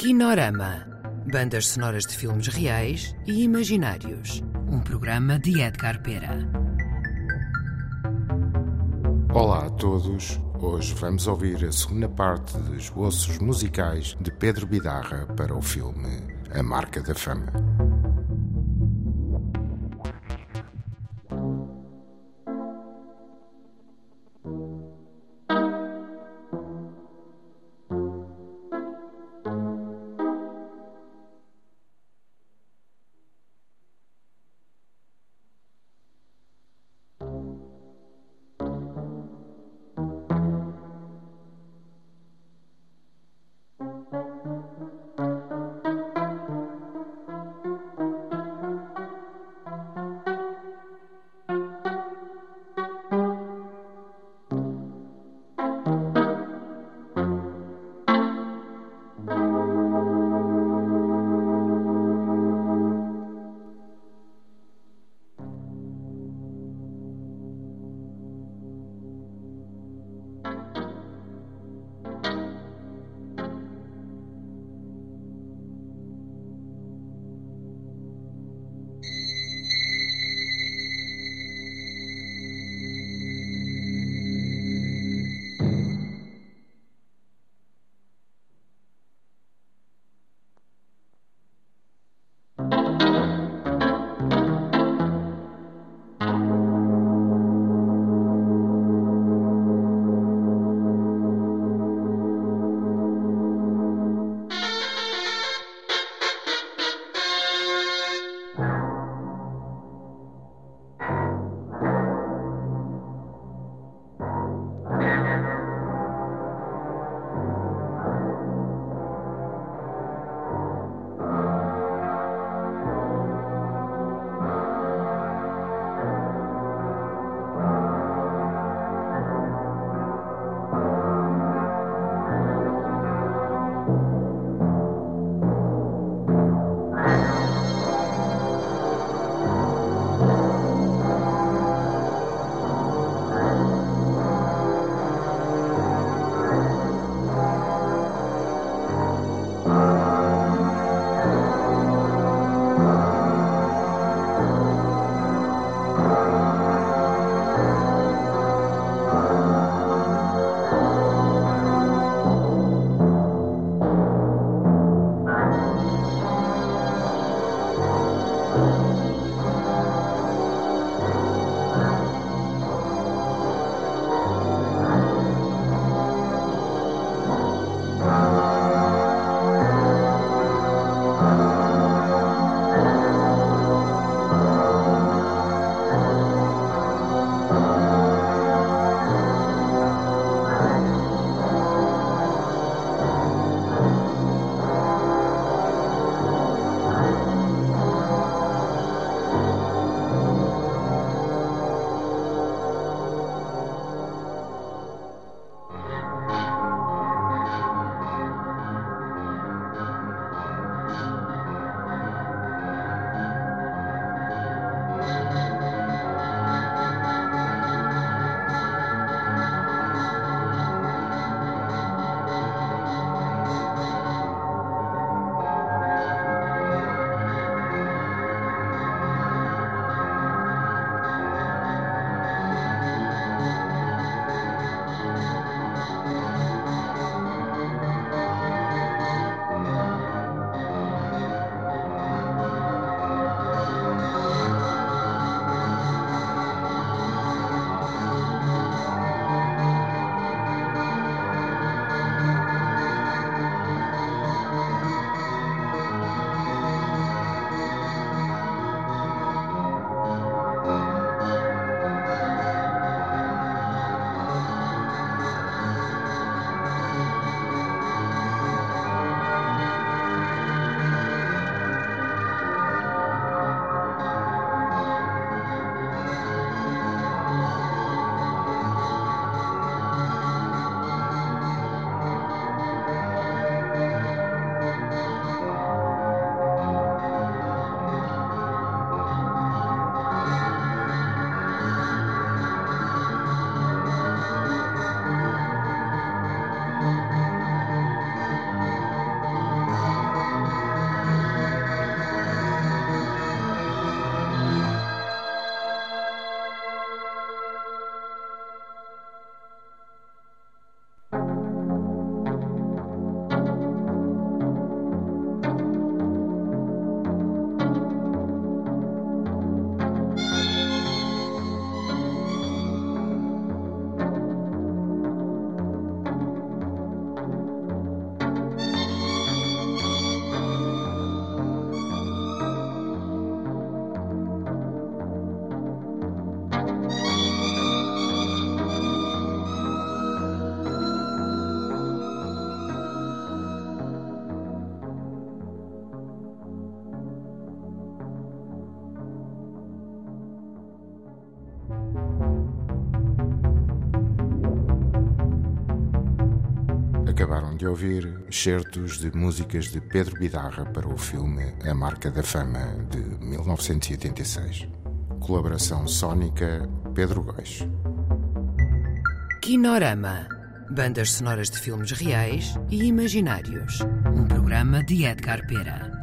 Kinorama. Bandas sonoras de filmes reais e imaginários. Um programa de Edgar Pera. Olá a todos. Hoje vamos ouvir a segunda parte de esboços musicais de Pedro Bidarra para o filme A Marca da Fama. Acabaram de ouvir excertos de músicas de Pedro Bidarra para o filme A Marca da Fama de 1986. Colaboração sónica Pedro Góis. Kinorama. Bandas sonoras de filmes reais e imaginários. Um programa de Edgar Pera.